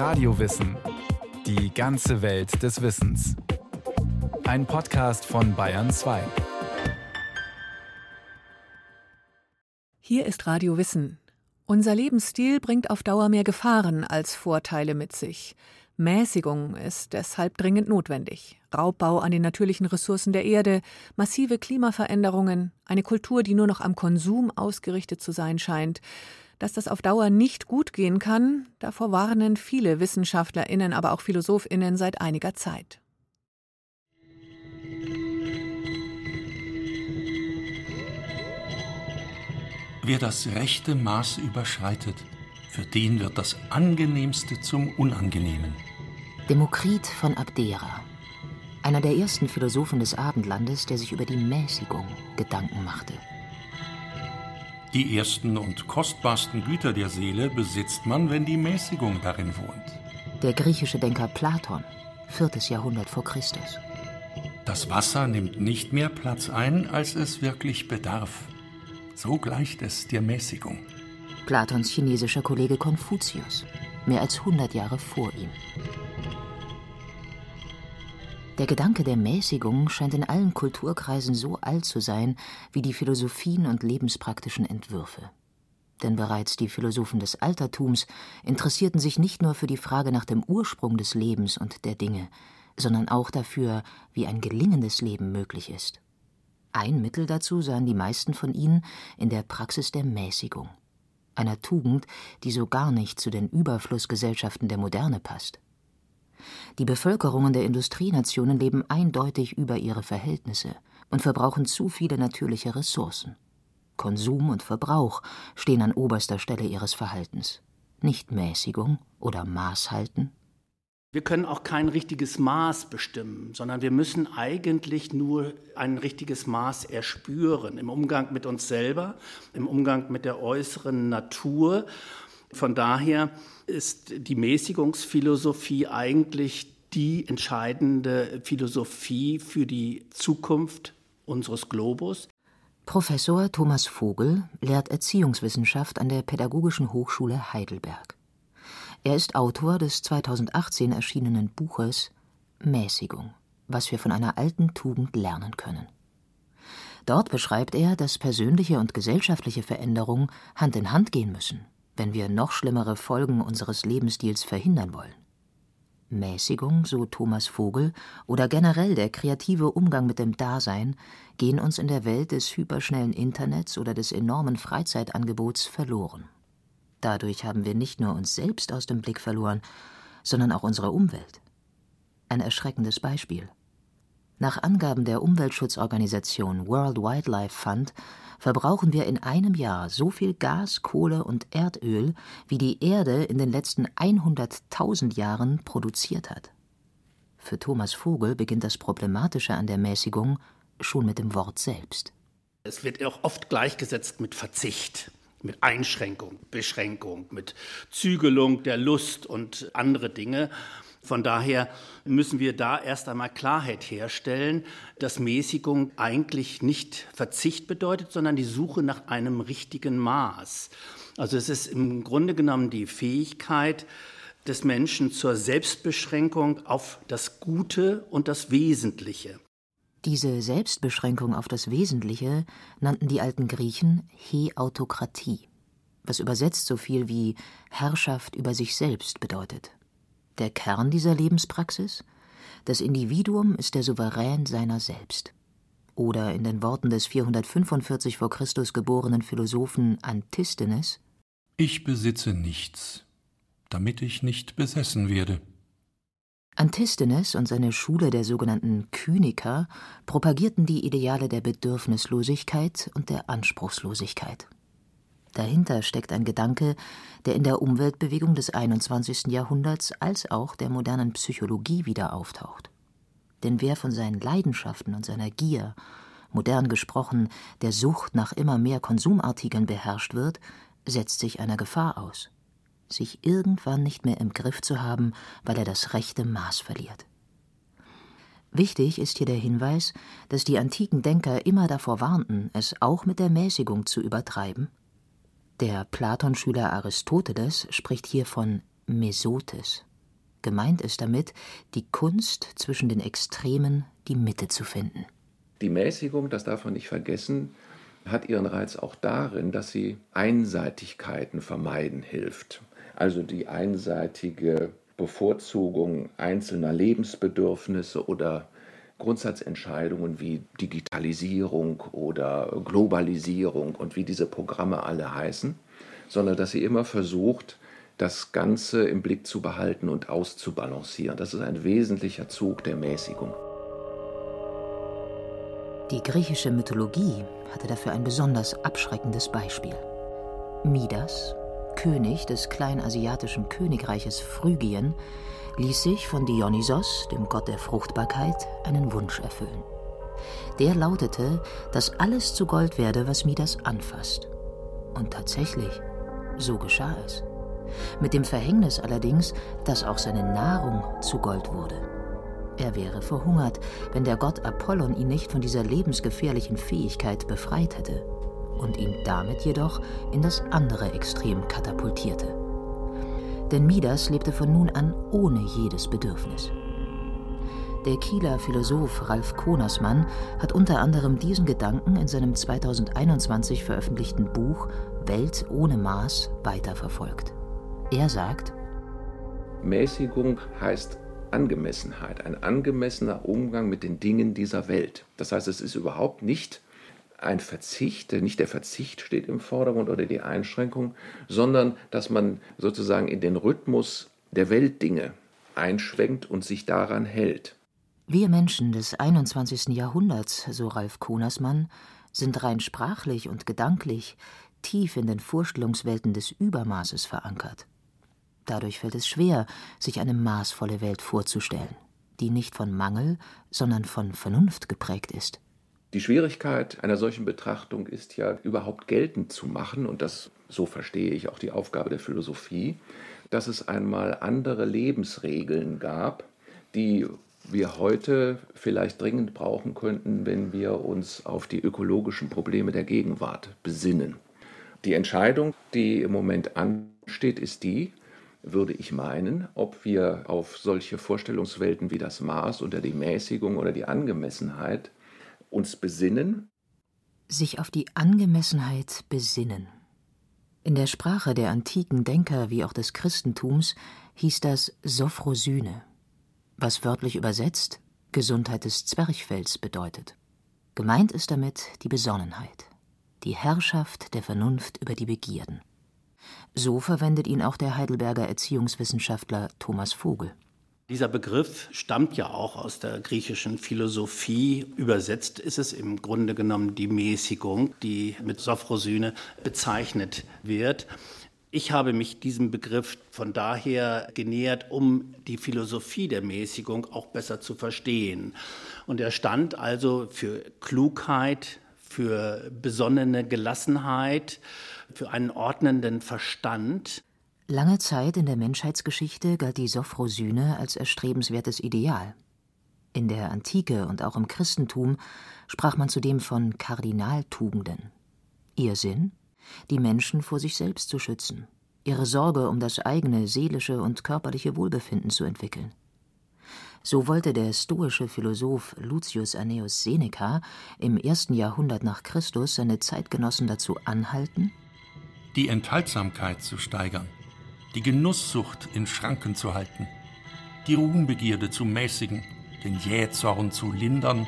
Radiowissen. Die ganze Welt des Wissens. Ein Podcast von Bayern 2. Hier ist Radio Wissen. Unser Lebensstil bringt auf Dauer mehr Gefahren als Vorteile mit sich. Mäßigung ist deshalb dringend notwendig. Raubbau an den natürlichen Ressourcen der Erde, massive Klimaveränderungen, eine Kultur, die nur noch am Konsum ausgerichtet zu sein scheint. Dass das auf Dauer nicht gut gehen kann, davor warnen viele Wissenschaftlerinnen, aber auch Philosophinnen seit einiger Zeit. Wer das rechte Maß überschreitet, für den wird das Angenehmste zum Unangenehmen. Demokrit von Abdera, einer der ersten Philosophen des Abendlandes, der sich über die Mäßigung Gedanken machte. Die ersten und kostbarsten Güter der Seele besitzt man, wenn die Mäßigung darin wohnt. Der griechische Denker Platon, 4. Jahrhundert vor Christus. Das Wasser nimmt nicht mehr Platz ein, als es wirklich bedarf. So gleicht es der Mäßigung. Platons chinesischer Kollege Konfuzius, mehr als 100 Jahre vor ihm. Der Gedanke der Mäßigung scheint in allen Kulturkreisen so alt zu sein wie die Philosophien und lebenspraktischen Entwürfe. Denn bereits die Philosophen des Altertums interessierten sich nicht nur für die Frage nach dem Ursprung des Lebens und der Dinge, sondern auch dafür, wie ein gelingendes Leben möglich ist. Ein Mittel dazu sahen die meisten von ihnen in der Praxis der Mäßigung, einer Tugend, die so gar nicht zu den Überflussgesellschaften der Moderne passt. Die Bevölkerungen der Industrienationen leben eindeutig über ihre Verhältnisse und verbrauchen zu viele natürliche Ressourcen. Konsum und Verbrauch stehen an oberster Stelle ihres Verhaltens, nicht Mäßigung oder Maßhalten. Wir können auch kein richtiges Maß bestimmen, sondern wir müssen eigentlich nur ein richtiges Maß erspüren im Umgang mit uns selber, im Umgang mit der äußeren Natur. Von daher ist die Mäßigungsphilosophie eigentlich die entscheidende Philosophie für die Zukunft unseres Globus. Professor Thomas Vogel lehrt Erziehungswissenschaft an der Pädagogischen Hochschule Heidelberg. Er ist Autor des 2018 erschienenen Buches Mäßigung, was wir von einer alten Tugend lernen können. Dort beschreibt er, dass persönliche und gesellschaftliche Veränderungen Hand in Hand gehen müssen wenn wir noch schlimmere Folgen unseres Lebensstils verhindern wollen. Mäßigung, so Thomas Vogel, oder generell der kreative Umgang mit dem Dasein gehen uns in der Welt des hyperschnellen Internets oder des enormen Freizeitangebots verloren. Dadurch haben wir nicht nur uns selbst aus dem Blick verloren, sondern auch unsere Umwelt. Ein erschreckendes Beispiel. Nach Angaben der Umweltschutzorganisation World Wildlife Fund verbrauchen wir in einem Jahr so viel Gas, Kohle und Erdöl, wie die Erde in den letzten 100.000 Jahren produziert hat. Für Thomas Vogel beginnt das Problematische an der Mäßigung schon mit dem Wort selbst. Es wird auch oft gleichgesetzt mit Verzicht, mit Einschränkung, Beschränkung, mit Zügelung der Lust und andere Dinge. Von daher müssen wir da erst einmal Klarheit herstellen, dass Mäßigung eigentlich nicht Verzicht bedeutet, sondern die Suche nach einem richtigen Maß. Also es ist im Grunde genommen die Fähigkeit des Menschen zur Selbstbeschränkung auf das Gute und das Wesentliche. Diese Selbstbeschränkung auf das Wesentliche nannten die alten Griechen Heautokratie, was übersetzt so viel wie Herrschaft über sich selbst bedeutet der Kern dieser Lebenspraxis? Das Individuum ist der Souverän seiner selbst. Oder in den Worten des 445 vor Christus geborenen Philosophen Antisthenes Ich besitze nichts, damit ich nicht besessen werde. Antisthenes und seine Schule der sogenannten Kyniker propagierten die Ideale der Bedürfnislosigkeit und der Anspruchslosigkeit. Dahinter steckt ein Gedanke, der in der Umweltbewegung des 21. Jahrhunderts als auch der modernen Psychologie wieder auftaucht. Denn wer von seinen Leidenschaften und seiner Gier, modern gesprochen, der Sucht nach immer mehr Konsumartikeln beherrscht wird, setzt sich einer Gefahr aus, sich irgendwann nicht mehr im Griff zu haben, weil er das rechte Maß verliert. Wichtig ist hier der Hinweis, dass die antiken Denker immer davor warnten, es auch mit der Mäßigung zu übertreiben der Platonschüler Aristoteles spricht hier von Mesotes, Gemeint ist damit, die Kunst zwischen den Extremen die Mitte zu finden. Die Mäßigung, das darf man nicht vergessen, hat ihren Reiz auch darin, dass sie Einseitigkeiten vermeiden hilft. Also die einseitige Bevorzugung einzelner Lebensbedürfnisse oder Grundsatzentscheidungen wie Digitalisierung oder Globalisierung und wie diese Programme alle heißen, sondern dass sie immer versucht, das Ganze im Blick zu behalten und auszubalancieren. Das ist ein wesentlicher Zug der Mäßigung. Die griechische Mythologie hatte dafür ein besonders abschreckendes Beispiel. Midas, König des kleinasiatischen Königreiches Phrygien, ließ sich von Dionysos, dem Gott der Fruchtbarkeit, einen Wunsch erfüllen. Der lautete, dass alles zu Gold werde, was Midas anfasst. Und tatsächlich, so geschah es. Mit dem Verhängnis allerdings, dass auch seine Nahrung zu Gold wurde. Er wäre verhungert, wenn der Gott Apollon ihn nicht von dieser lebensgefährlichen Fähigkeit befreit hätte und ihn damit jedoch in das andere Extrem katapultierte. Denn Midas lebte von nun an ohne jedes Bedürfnis. Der Kieler Philosoph Ralf Konersmann hat unter anderem diesen Gedanken in seinem 2021 veröffentlichten Buch Welt ohne Maß weiterverfolgt. Er sagt, Mäßigung heißt Angemessenheit, ein angemessener Umgang mit den Dingen dieser Welt. Das heißt, es ist überhaupt nicht ein Verzicht, nicht der Verzicht steht im Vordergrund oder die Einschränkung, sondern dass man sozusagen in den Rhythmus der Weltdinge einschwenkt und sich daran hält. Wir Menschen des 21. Jahrhunderts, so Ralf Konersmann, sind rein sprachlich und gedanklich tief in den Vorstellungswelten des Übermaßes verankert. Dadurch fällt es schwer, sich eine maßvolle Welt vorzustellen, die nicht von Mangel, sondern von Vernunft geprägt ist. Die Schwierigkeit einer solchen Betrachtung ist ja überhaupt geltend zu machen, und das so verstehe ich auch die Aufgabe der Philosophie, dass es einmal andere Lebensregeln gab, die wir heute vielleicht dringend brauchen könnten, wenn wir uns auf die ökologischen Probleme der Gegenwart besinnen. Die Entscheidung, die im Moment ansteht, ist die, würde ich meinen, ob wir auf solche Vorstellungswelten wie das Maß oder die Mäßigung oder die Angemessenheit uns besinnen. Sich auf die Angemessenheit besinnen. In der Sprache der antiken Denker wie auch des Christentums hieß das Sophrosyne, was wörtlich übersetzt Gesundheit des Zwerchfells bedeutet. Gemeint ist damit die Besonnenheit, die Herrschaft der Vernunft über die Begierden. So verwendet ihn auch der Heidelberger Erziehungswissenschaftler Thomas Vogel. Dieser Begriff stammt ja auch aus der griechischen Philosophie. Übersetzt ist es im Grunde genommen die Mäßigung, die mit Sophrosyne bezeichnet wird. Ich habe mich diesem Begriff von daher genähert, um die Philosophie der Mäßigung auch besser zu verstehen. Und er stand also für Klugheit, für besonnene Gelassenheit, für einen ordnenden Verstand. Lange Zeit in der Menschheitsgeschichte galt die Sophrosyne als erstrebenswertes Ideal. In der Antike und auch im Christentum sprach man zudem von Kardinaltugenden. Ihr Sinn? Die Menschen vor sich selbst zu schützen, ihre Sorge um das eigene seelische und körperliche Wohlbefinden zu entwickeln. So wollte der stoische Philosoph Lucius Annaeus Seneca im ersten Jahrhundert nach Christus seine Zeitgenossen dazu anhalten, die Enthaltsamkeit zu steigern, die Genusssucht in Schranken zu halten, die Ruhmbegierde zu mäßigen, den Jähzorn zu lindern,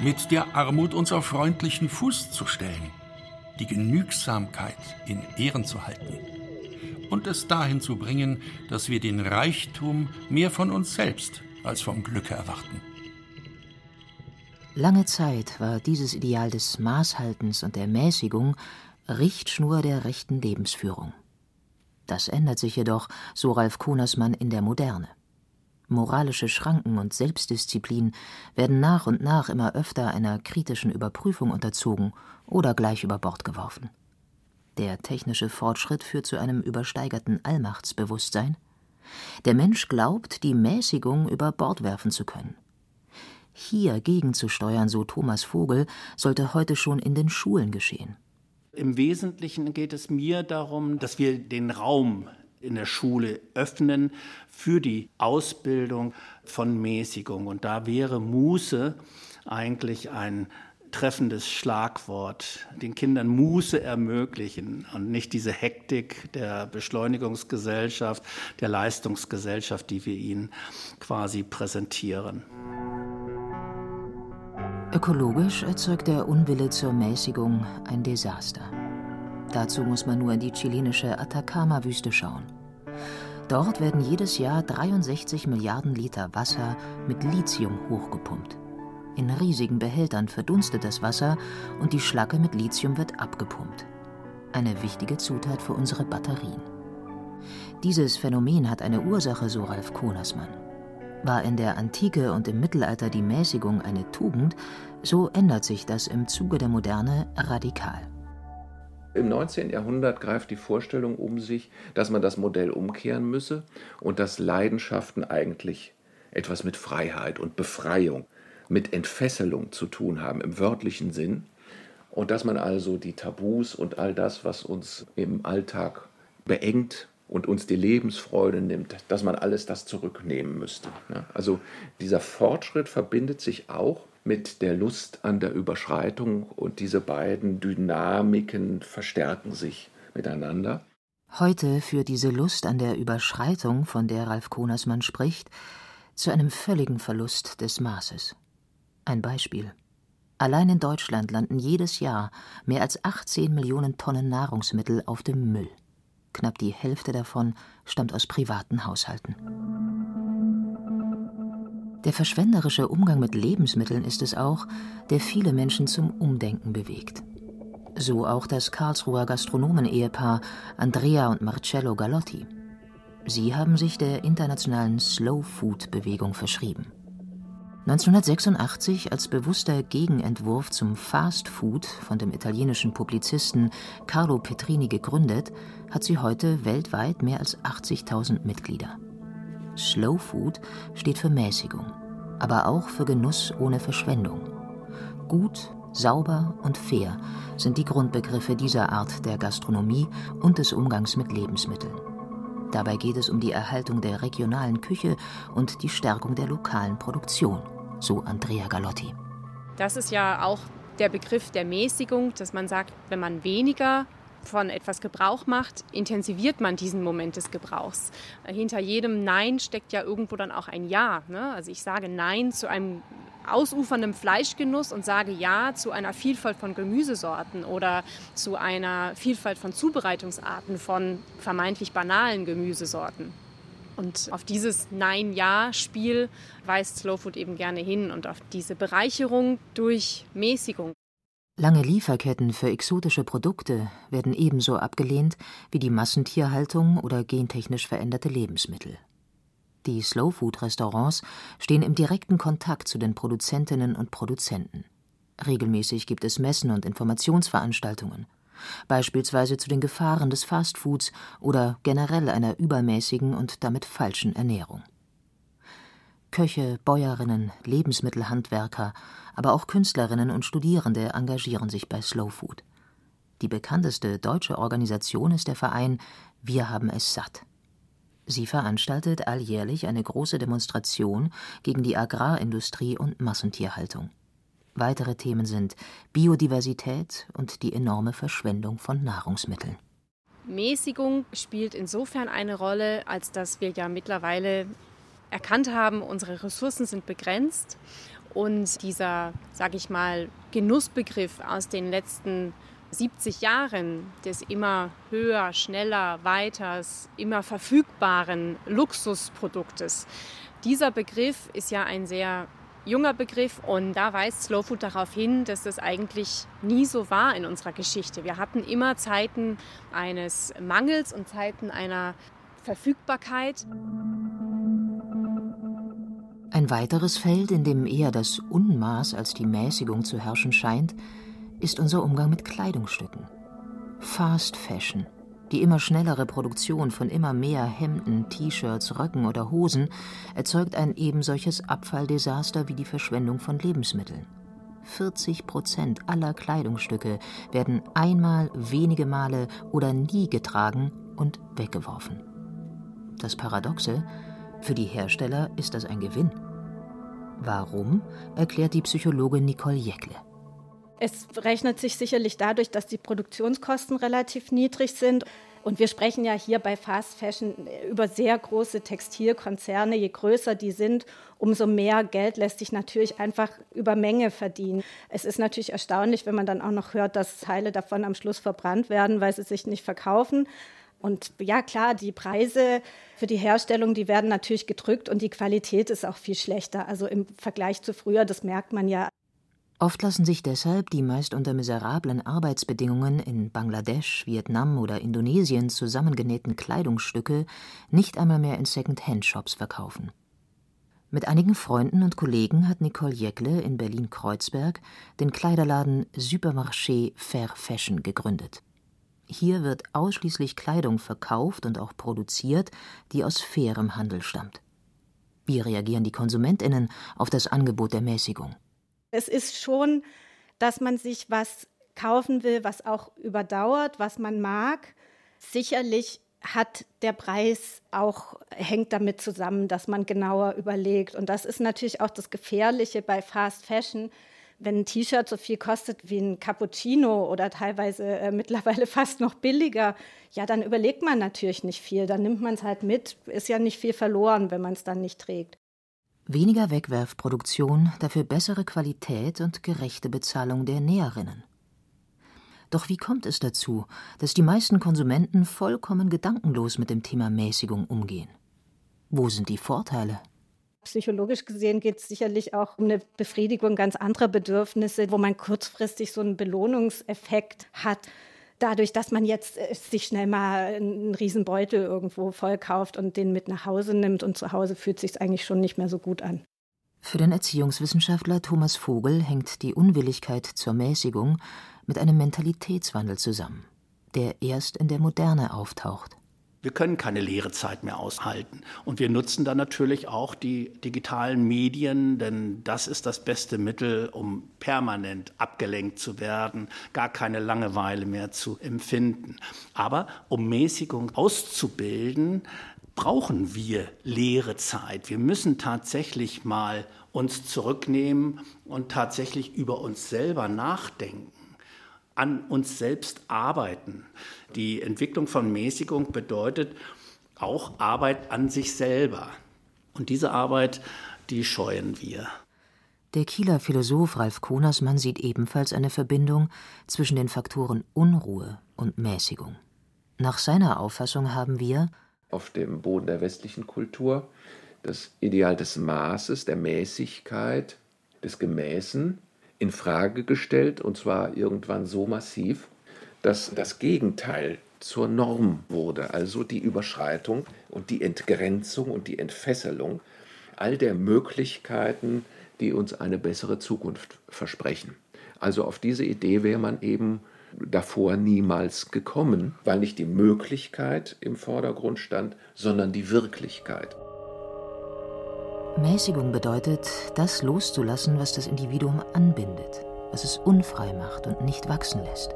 mit der Armut uns auf freundlichen Fuß zu stellen, die Genügsamkeit in Ehren zu halten und es dahin zu bringen, dass wir den Reichtum mehr von uns selbst als vom Glücke erwarten. Lange Zeit war dieses Ideal des Maßhaltens und der Mäßigung Richtschnur der rechten Lebensführung. Das ändert sich jedoch, so Ralf Konersmann, in der Moderne. Moralische Schranken und Selbstdisziplin werden nach und nach immer öfter einer kritischen Überprüfung unterzogen oder gleich über Bord geworfen. Der technische Fortschritt führt zu einem übersteigerten Allmachtsbewusstsein. Der Mensch glaubt, die Mäßigung über Bord werfen zu können. Hier gegenzusteuern, so Thomas Vogel, sollte heute schon in den Schulen geschehen. Im Wesentlichen geht es mir darum, dass wir den Raum in der Schule öffnen für die Ausbildung von Mäßigung. Und da wäre Muße eigentlich ein treffendes Schlagwort, den Kindern Muße ermöglichen und nicht diese Hektik der Beschleunigungsgesellschaft, der Leistungsgesellschaft, die wir ihnen quasi präsentieren. Ökologisch erzeugt der Unwille zur Mäßigung ein Desaster. Dazu muss man nur in die chilenische Atacama-Wüste schauen. Dort werden jedes Jahr 63 Milliarden Liter Wasser mit Lithium hochgepumpt. In riesigen Behältern verdunstet das Wasser und die Schlacke mit Lithium wird abgepumpt. Eine wichtige Zutat für unsere Batterien. Dieses Phänomen hat eine Ursache, so Ralf Konersmann. War in der Antike und im Mittelalter die Mäßigung eine Tugend, so ändert sich das im Zuge der Moderne radikal. Im 19. Jahrhundert greift die Vorstellung um sich, dass man das Modell umkehren müsse und dass Leidenschaften eigentlich etwas mit Freiheit und Befreiung mit Entfesselung zu tun haben, im wörtlichen Sinn. Und dass man also die Tabus und all das, was uns im Alltag beengt und uns die Lebensfreude nimmt, dass man alles das zurücknehmen müsste. Also dieser Fortschritt verbindet sich auch mit der Lust an der Überschreitung und diese beiden Dynamiken verstärken sich miteinander. Heute führt diese Lust an der Überschreitung, von der Ralf Konersmann spricht, zu einem völligen Verlust des Maßes. Ein Beispiel. Allein in Deutschland landen jedes Jahr mehr als 18 Millionen Tonnen Nahrungsmittel auf dem Müll. Knapp die Hälfte davon stammt aus privaten Haushalten. Der verschwenderische Umgang mit Lebensmitteln ist es auch, der viele Menschen zum Umdenken bewegt. So auch das Karlsruher Gastronomen-Ehepaar Andrea und Marcello Galotti. Sie haben sich der internationalen Slow-Food-Bewegung verschrieben. 1986 als bewusster Gegenentwurf zum Fast Food von dem italienischen Publizisten Carlo Petrini gegründet, hat sie heute weltweit mehr als 80.000 Mitglieder. Slow Food steht für Mäßigung, aber auch für Genuss ohne Verschwendung. Gut, sauber und fair sind die Grundbegriffe dieser Art der Gastronomie und des Umgangs mit Lebensmitteln. Dabei geht es um die Erhaltung der regionalen Küche und die Stärkung der lokalen Produktion so Andrea Galotti. Das ist ja auch der Begriff der Mäßigung, dass man sagt, wenn man weniger von etwas Gebrauch macht, intensiviert man diesen Moment des Gebrauchs. Hinter jedem Nein steckt ja irgendwo dann auch ein Ja. Ne? Also ich sage Nein zu einem ausufernden Fleischgenuss und sage Ja zu einer Vielfalt von Gemüsesorten oder zu einer Vielfalt von Zubereitungsarten von vermeintlich banalen Gemüsesorten. Und auf dieses Nein-Ja-Spiel weist Slowfood eben gerne hin und auf diese Bereicherung durch Mäßigung. Lange Lieferketten für exotische Produkte werden ebenso abgelehnt wie die Massentierhaltung oder gentechnisch veränderte Lebensmittel. Die Slowfood-Restaurants stehen im direkten Kontakt zu den Produzentinnen und Produzenten. Regelmäßig gibt es Messen und Informationsveranstaltungen beispielsweise zu den Gefahren des Fastfoods oder generell einer übermäßigen und damit falschen Ernährung. Köche, Bäuerinnen, Lebensmittelhandwerker, aber auch Künstlerinnen und Studierende engagieren sich bei Slow Food. Die bekannteste deutsche Organisation ist der Verein Wir haben es satt. Sie veranstaltet alljährlich eine große Demonstration gegen die Agrarindustrie und Massentierhaltung. Weitere Themen sind Biodiversität und die enorme Verschwendung von Nahrungsmitteln. Mäßigung spielt insofern eine Rolle, als dass wir ja mittlerweile erkannt haben, unsere Ressourcen sind begrenzt und dieser, sage ich mal, Genussbegriff aus den letzten 70 Jahren des immer höher, schneller, weiters, immer verfügbaren Luxusproduktes. Dieser Begriff ist ja ein sehr junger Begriff und da weist Slow Food darauf hin, dass das eigentlich nie so war in unserer Geschichte. Wir hatten immer Zeiten eines Mangels und Zeiten einer Verfügbarkeit. Ein weiteres Feld, in dem eher das Unmaß als die Mäßigung zu herrschen scheint, ist unser Umgang mit Kleidungsstücken. Fast Fashion die immer schnellere Produktion von immer mehr Hemden, T-Shirts, Röcken oder Hosen erzeugt ein ebensolches Abfalldesaster wie die Verschwendung von Lebensmitteln. 40 Prozent aller Kleidungsstücke werden einmal, wenige Male oder nie getragen und weggeworfen. das Paradoxe, für die Hersteller ist das ein Gewinn. Warum, erklärt die Psychologin Nicole Jäckle. Es rechnet sich sicherlich dadurch, dass die Produktionskosten relativ niedrig sind. Und wir sprechen ja hier bei Fast Fashion über sehr große Textilkonzerne. Je größer die sind, umso mehr Geld lässt sich natürlich einfach über Menge verdienen. Es ist natürlich erstaunlich, wenn man dann auch noch hört, dass Teile davon am Schluss verbrannt werden, weil sie sich nicht verkaufen. Und ja, klar, die Preise für die Herstellung, die werden natürlich gedrückt und die Qualität ist auch viel schlechter. Also im Vergleich zu früher, das merkt man ja. Oft lassen sich deshalb die meist unter miserablen Arbeitsbedingungen in Bangladesch, Vietnam oder Indonesien zusammengenähten Kleidungsstücke nicht einmal mehr in Second-Hand-Shops verkaufen. Mit einigen Freunden und Kollegen hat Nicole Jäckle in Berlin-Kreuzberg den Kleiderladen Supermarché Fair Fashion gegründet. Hier wird ausschließlich Kleidung verkauft und auch produziert, die aus fairem Handel stammt. Wie reagieren die KonsumentInnen auf das Angebot der Mäßigung? Es ist schon, dass man sich was kaufen will, was auch überdauert, was man mag. Sicherlich hat der Preis auch hängt damit zusammen, dass man genauer überlegt und das ist natürlich auch das gefährliche bei Fast Fashion, wenn ein T-Shirt so viel kostet wie ein Cappuccino oder teilweise äh, mittlerweile fast noch billiger, ja, dann überlegt man natürlich nicht viel. Dann nimmt man es halt mit. Ist ja nicht viel verloren, wenn man es dann nicht trägt. Weniger Wegwerfproduktion, dafür bessere Qualität und gerechte Bezahlung der Näherinnen. Doch wie kommt es dazu, dass die meisten Konsumenten vollkommen gedankenlos mit dem Thema Mäßigung umgehen? Wo sind die Vorteile? Psychologisch gesehen geht es sicherlich auch um eine Befriedigung ganz anderer Bedürfnisse, wo man kurzfristig so einen Belohnungseffekt hat dadurch, dass man jetzt äh, sich schnell mal einen Riesenbeutel irgendwo voll kauft und den mit nach Hause nimmt und zu Hause fühlt sich eigentlich schon nicht mehr so gut an. Für den Erziehungswissenschaftler Thomas Vogel hängt die Unwilligkeit zur Mäßigung mit einem Mentalitätswandel zusammen, der erst in der Moderne auftaucht. Wir können keine leere Zeit mehr aushalten. Und wir nutzen dann natürlich auch die digitalen Medien, denn das ist das beste Mittel, um permanent abgelenkt zu werden, gar keine Langeweile mehr zu empfinden. Aber um Mäßigung auszubilden, brauchen wir leere Zeit. Wir müssen tatsächlich mal uns zurücknehmen und tatsächlich über uns selber nachdenken an uns selbst arbeiten. Die Entwicklung von Mäßigung bedeutet auch Arbeit an sich selber. Und diese Arbeit, die scheuen wir. Der Kieler Philosoph Ralf Konersmann sieht ebenfalls eine Verbindung zwischen den Faktoren Unruhe und Mäßigung. Nach seiner Auffassung haben wir auf dem Boden der westlichen Kultur das Ideal des Maßes, der Mäßigkeit, des Gemäßen in Frage gestellt und zwar irgendwann so massiv, dass das Gegenteil zur Norm wurde, also die Überschreitung und die Entgrenzung und die Entfesselung all der Möglichkeiten, die uns eine bessere Zukunft versprechen. Also auf diese Idee wäre man eben davor niemals gekommen, weil nicht die Möglichkeit im Vordergrund stand, sondern die Wirklichkeit. Mäßigung bedeutet, das loszulassen, was das Individuum anbindet, was es unfrei macht und nicht wachsen lässt.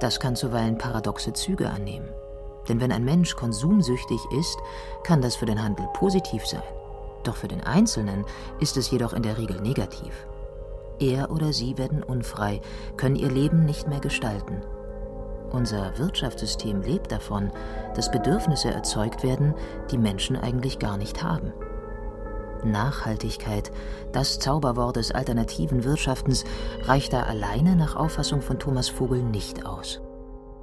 Das kann zuweilen paradoxe Züge annehmen. Denn wenn ein Mensch konsumsüchtig ist, kann das für den Handel positiv sein. Doch für den Einzelnen ist es jedoch in der Regel negativ. Er oder sie werden unfrei, können ihr Leben nicht mehr gestalten. Unser Wirtschaftssystem lebt davon, dass Bedürfnisse erzeugt werden, die Menschen eigentlich gar nicht haben. Nachhaltigkeit, das Zauberwort des alternativen Wirtschaftens, reicht da alleine nach Auffassung von Thomas Vogel nicht aus.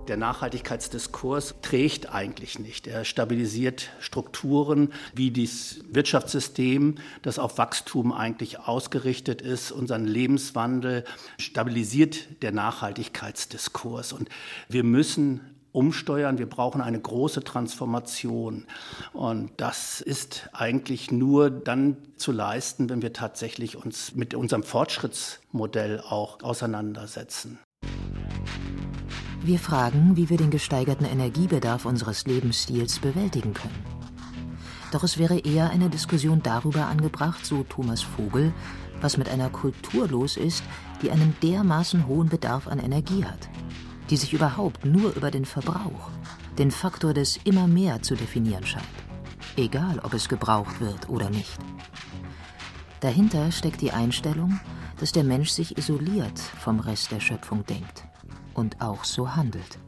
Der Nachhaltigkeitsdiskurs trägt eigentlich nicht. Er stabilisiert Strukturen wie das Wirtschaftssystem, das auf Wachstum eigentlich ausgerichtet ist, unseren Lebenswandel, stabilisiert der Nachhaltigkeitsdiskurs. Und wir müssen umsteuern. Wir brauchen eine große Transformation. Und das ist eigentlich nur dann zu leisten, wenn wir tatsächlich uns mit unserem Fortschrittsmodell auch auseinandersetzen. Wir fragen, wie wir den gesteigerten Energiebedarf unseres Lebensstils bewältigen können. Doch es wäre eher eine Diskussion darüber angebracht, so Thomas Vogel, was mit einer Kultur los ist, die einen dermaßen hohen Bedarf an Energie hat die sich überhaupt nur über den Verbrauch, den Faktor des immer mehr zu definieren scheint. egal ob es gebraucht wird oder nicht. Dahinter steckt die Einstellung, dass der Mensch sich isoliert vom Rest der Schöpfung denkt und auch so handelt.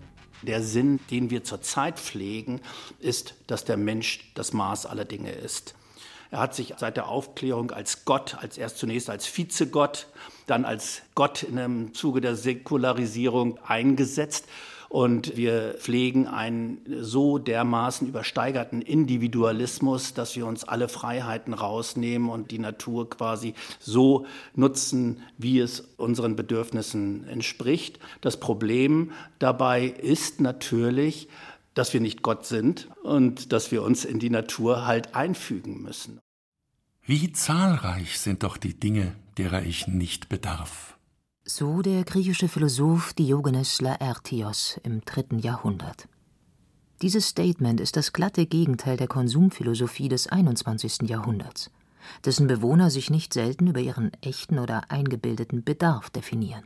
Der Sinn, den wir zurzeit pflegen, ist, dass der Mensch das Maß aller Dinge ist. Er hat sich seit der Aufklärung als Gott, als erst zunächst als Vizegott, dann als Gott in einem Zuge der Säkularisierung eingesetzt und wir pflegen einen so dermaßen übersteigerten Individualismus, dass wir uns alle Freiheiten rausnehmen und die Natur quasi so nutzen, wie es unseren Bedürfnissen entspricht. Das Problem dabei ist natürlich, dass wir nicht Gott sind und dass wir uns in die Natur halt einfügen müssen. Wie zahlreich sind doch die Dinge, derer ich nicht bedarf. So der griechische Philosoph Diogenes Laertios im dritten Jahrhundert. Dieses Statement ist das glatte Gegenteil der Konsumphilosophie des 21. Jahrhunderts, dessen Bewohner sich nicht selten über ihren echten oder eingebildeten Bedarf definieren.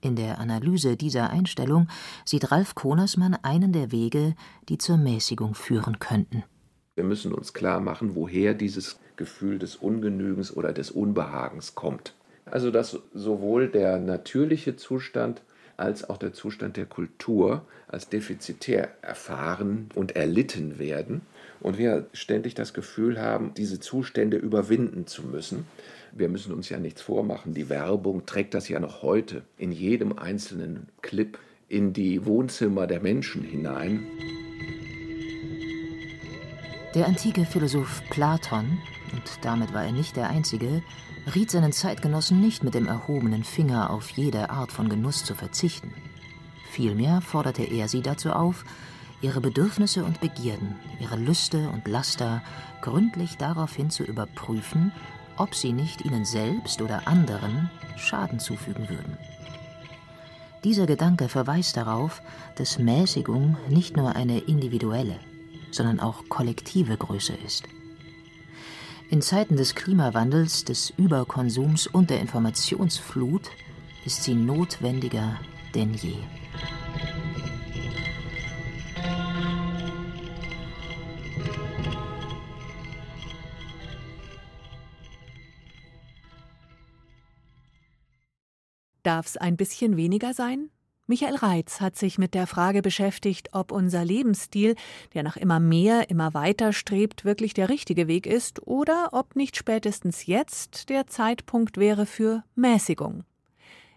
In der Analyse dieser Einstellung sieht Ralf Konersmann einen der Wege, die zur Mäßigung führen könnten. Wir müssen uns klar machen, woher dieses Gefühl des Ungenügens oder des Unbehagens kommt. Also dass sowohl der natürliche Zustand als auch der Zustand der Kultur als defizitär erfahren und erlitten werden und wir ständig das Gefühl haben, diese Zustände überwinden zu müssen. Wir müssen uns ja nichts vormachen, die Werbung trägt das ja noch heute in jedem einzelnen Clip in die Wohnzimmer der Menschen hinein. Der antike Philosoph Platon, und damit war er nicht der Einzige, riet seinen Zeitgenossen nicht mit dem erhobenen Finger auf jede Art von Genuss zu verzichten. Vielmehr forderte er sie dazu auf, ihre Bedürfnisse und Begierden, ihre Lüste und Laster gründlich daraufhin zu überprüfen, ob sie nicht ihnen selbst oder anderen Schaden zufügen würden. Dieser Gedanke verweist darauf, dass Mäßigung nicht nur eine individuelle, sondern auch kollektive Größe ist. In Zeiten des Klimawandels, des Überkonsums und der Informationsflut ist sie notwendiger denn je. Darf es ein bisschen weniger sein? Michael Reitz hat sich mit der Frage beschäftigt, ob unser Lebensstil, der nach immer mehr, immer weiter strebt, wirklich der richtige Weg ist oder ob nicht spätestens jetzt der Zeitpunkt wäre für Mäßigung.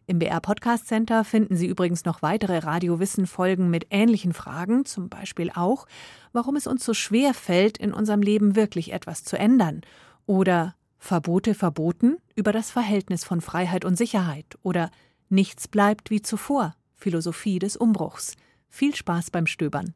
Im BR Podcast Center finden Sie übrigens noch weitere Radiowissen-Folgen mit ähnlichen Fragen, zum Beispiel auch, warum es uns so schwer fällt, in unserem Leben wirklich etwas zu ändern oder Verbote verboten über das Verhältnis von Freiheit und Sicherheit oder nichts bleibt wie zuvor Philosophie des Umbruchs. Viel Spaß beim Stöbern.